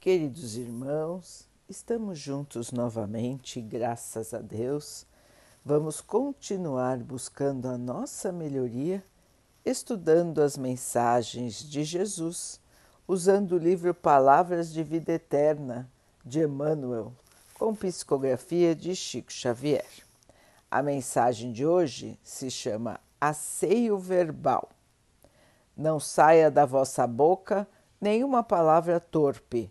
Queridos irmãos, estamos juntos novamente, graças a Deus. Vamos continuar buscando a nossa melhoria, estudando as mensagens de Jesus, usando o livro Palavras de Vida Eterna de Emmanuel, com psicografia de Chico Xavier. A mensagem de hoje se chama Asseio Verbal. Não saia da vossa boca nenhuma palavra torpe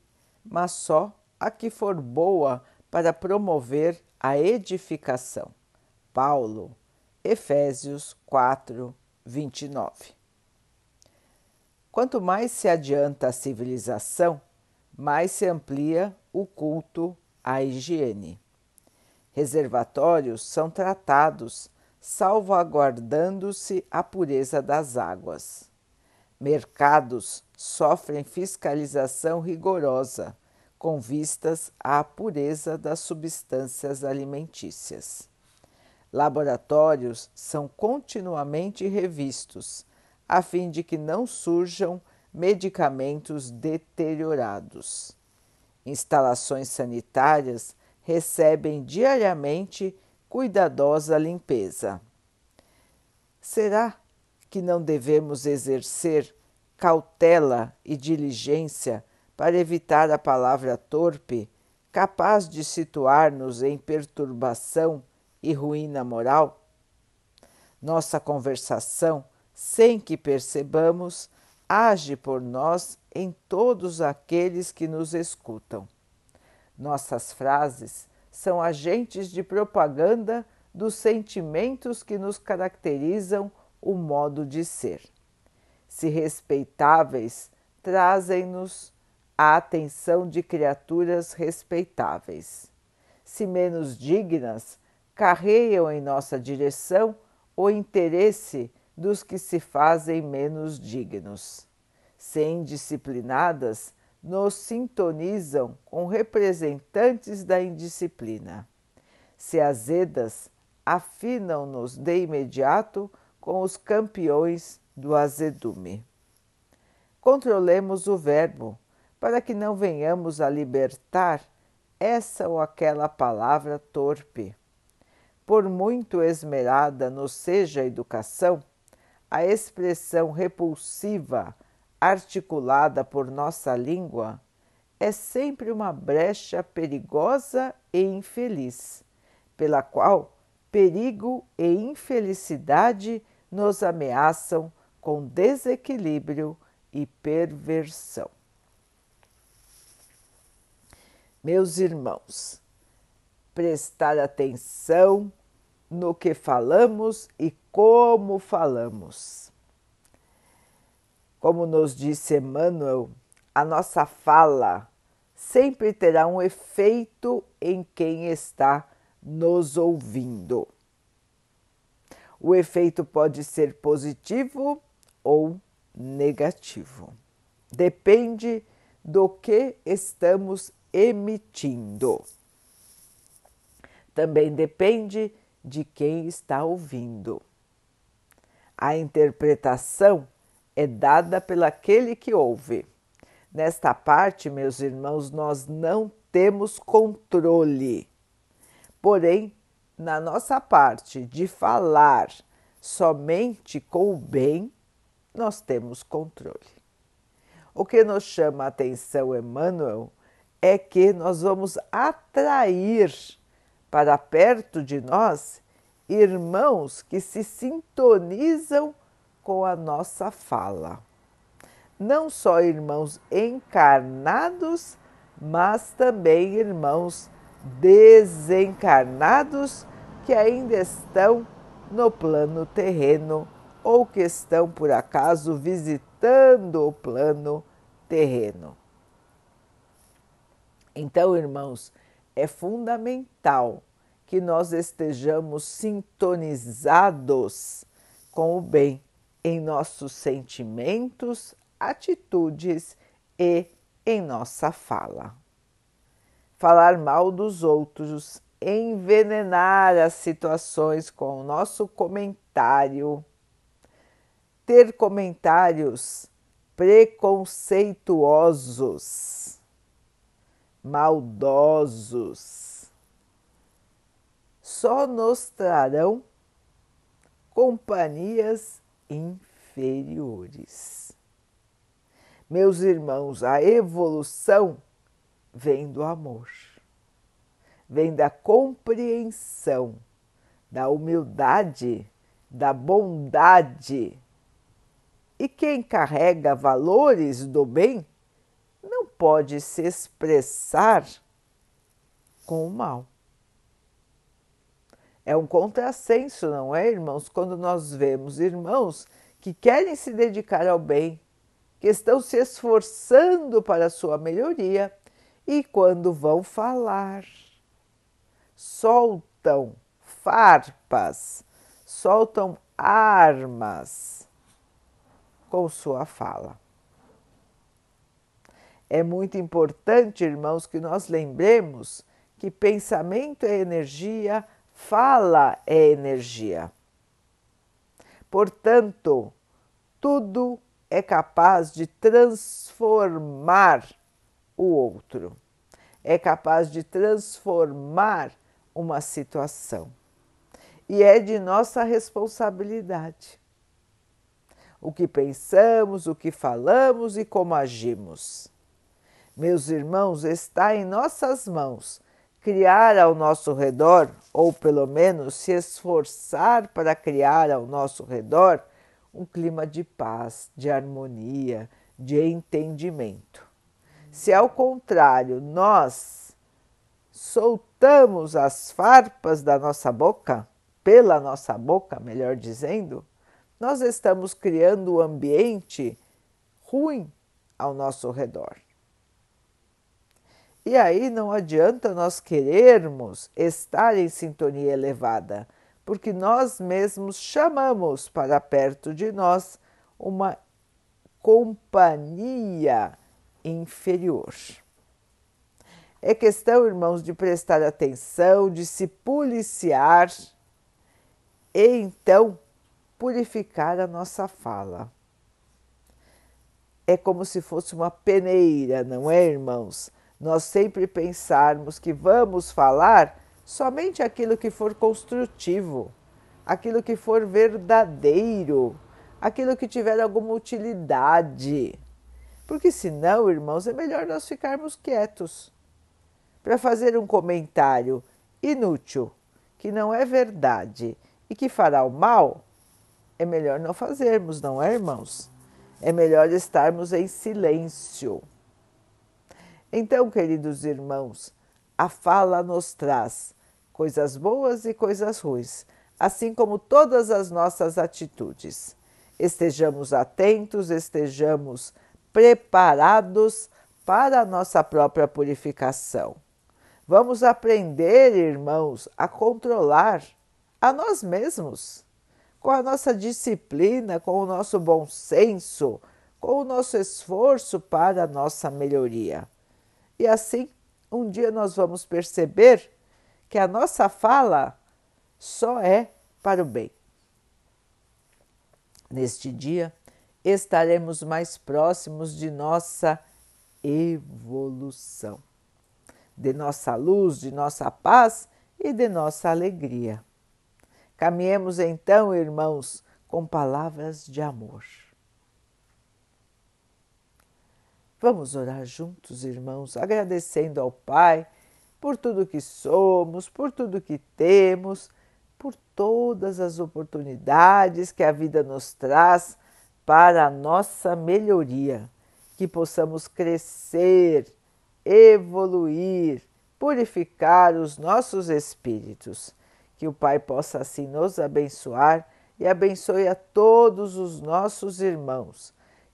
mas só a que for boa para promover a edificação. Paulo, Efésios 4, 29. Quanto mais se adianta a civilização, mais se amplia o culto à higiene. Reservatórios são tratados, salvaguardando-se a pureza das águas. Mercados sofrem fiscalização rigorosa, com vistas à pureza das substâncias alimentícias. Laboratórios são continuamente revistos, a fim de que não surjam medicamentos deteriorados. Instalações sanitárias recebem diariamente cuidadosa limpeza. Será que não devemos exercer cautela e diligência para evitar a palavra torpe, capaz de situar-nos em perturbação e ruína moral? Nossa conversação, sem que percebamos, age por nós em todos aqueles que nos escutam. Nossas frases são agentes de propaganda dos sentimentos que nos caracterizam o modo de ser. Se respeitáveis, trazem-nos a atenção de criaturas respeitáveis. Se menos dignas, carreiam em nossa direção o interesse dos que se fazem menos dignos. Se indisciplinadas, nos sintonizam com representantes da indisciplina. Se azedas, afinam-nos de imediato com os campeões do azedume. Controlemos o verbo para que não venhamos a libertar essa ou aquela palavra torpe. Por muito esmerada nos seja a educação, a expressão repulsiva articulada por nossa língua é sempre uma brecha perigosa e infeliz, pela qual perigo e infelicidade nos ameaçam com desequilíbrio e perversão. Meus irmãos, prestar atenção no que falamos e como falamos. Como nos disse Emmanuel, a nossa fala sempre terá um efeito em quem está nos ouvindo. O efeito pode ser positivo ou negativo. Depende do que estamos emitindo. Também depende de quem está ouvindo. A interpretação é dada pelaquele que ouve. Nesta parte, meus irmãos, nós não temos controle. Porém, na nossa parte de falar somente com o bem, nós temos controle. O que nos chama a atenção, Emmanuel, é que nós vamos atrair para perto de nós irmãos que se sintonizam com a nossa fala. Não só irmãos encarnados, mas também irmãos desencarnados que ainda estão no plano terreno ou que estão por acaso visitando o plano terreno. Então, irmãos, é fundamental que nós estejamos sintonizados com o bem em nossos sentimentos, atitudes e em nossa fala. Falar mal dos outros, envenenar as situações com o nosso comentário, ter comentários preconceituosos maldosos. Só nos trarão companhias inferiores. Meus irmãos, a evolução vem do amor, vem da compreensão, da humildade, da bondade. E quem carrega valores do bem pode se expressar com o mal. É um contrassenso, não é, irmãos? Quando nós vemos irmãos que querem se dedicar ao bem, que estão se esforçando para a sua melhoria e quando vão falar, soltam farpas, soltam armas com sua fala. É muito importante, irmãos, que nós lembremos que pensamento é energia, fala é energia. Portanto, tudo é capaz de transformar o outro, é capaz de transformar uma situação. E é de nossa responsabilidade. O que pensamos, o que falamos e como agimos. Meus irmãos, está em nossas mãos criar ao nosso redor, ou pelo menos se esforçar para criar ao nosso redor, um clima de paz, de harmonia, de entendimento. Se ao contrário nós soltamos as farpas da nossa boca, pela nossa boca, melhor dizendo, nós estamos criando um ambiente ruim ao nosso redor. E aí não adianta nós querermos estar em sintonia elevada, porque nós mesmos chamamos para perto de nós uma companhia inferior. É questão, irmãos, de prestar atenção, de se policiar e então purificar a nossa fala. É como se fosse uma peneira, não é, irmãos? Nós sempre pensarmos que vamos falar somente aquilo que for construtivo, aquilo que for verdadeiro, aquilo que tiver alguma utilidade. Porque senão, irmãos, é melhor nós ficarmos quietos. Para fazer um comentário inútil, que não é verdade e que fará o mal, é melhor não fazermos, não é, irmãos? É melhor estarmos em silêncio. Então, queridos irmãos, a fala nos traz coisas boas e coisas ruins, assim como todas as nossas atitudes. Estejamos atentos, estejamos preparados para a nossa própria purificação. Vamos aprender, irmãos, a controlar a nós mesmos, com a nossa disciplina, com o nosso bom senso, com o nosso esforço para a nossa melhoria. E assim, um dia nós vamos perceber que a nossa fala só é para o bem. Neste dia, estaremos mais próximos de nossa evolução, de nossa luz, de nossa paz e de nossa alegria. Caminhemos então, irmãos, com palavras de amor. Vamos orar juntos, irmãos, agradecendo ao Pai por tudo que somos, por tudo que temos, por todas as oportunidades que a vida nos traz para a nossa melhoria, que possamos crescer, evoluir, purificar os nossos espíritos. Que o Pai possa assim nos abençoar e abençoe a todos os nossos irmãos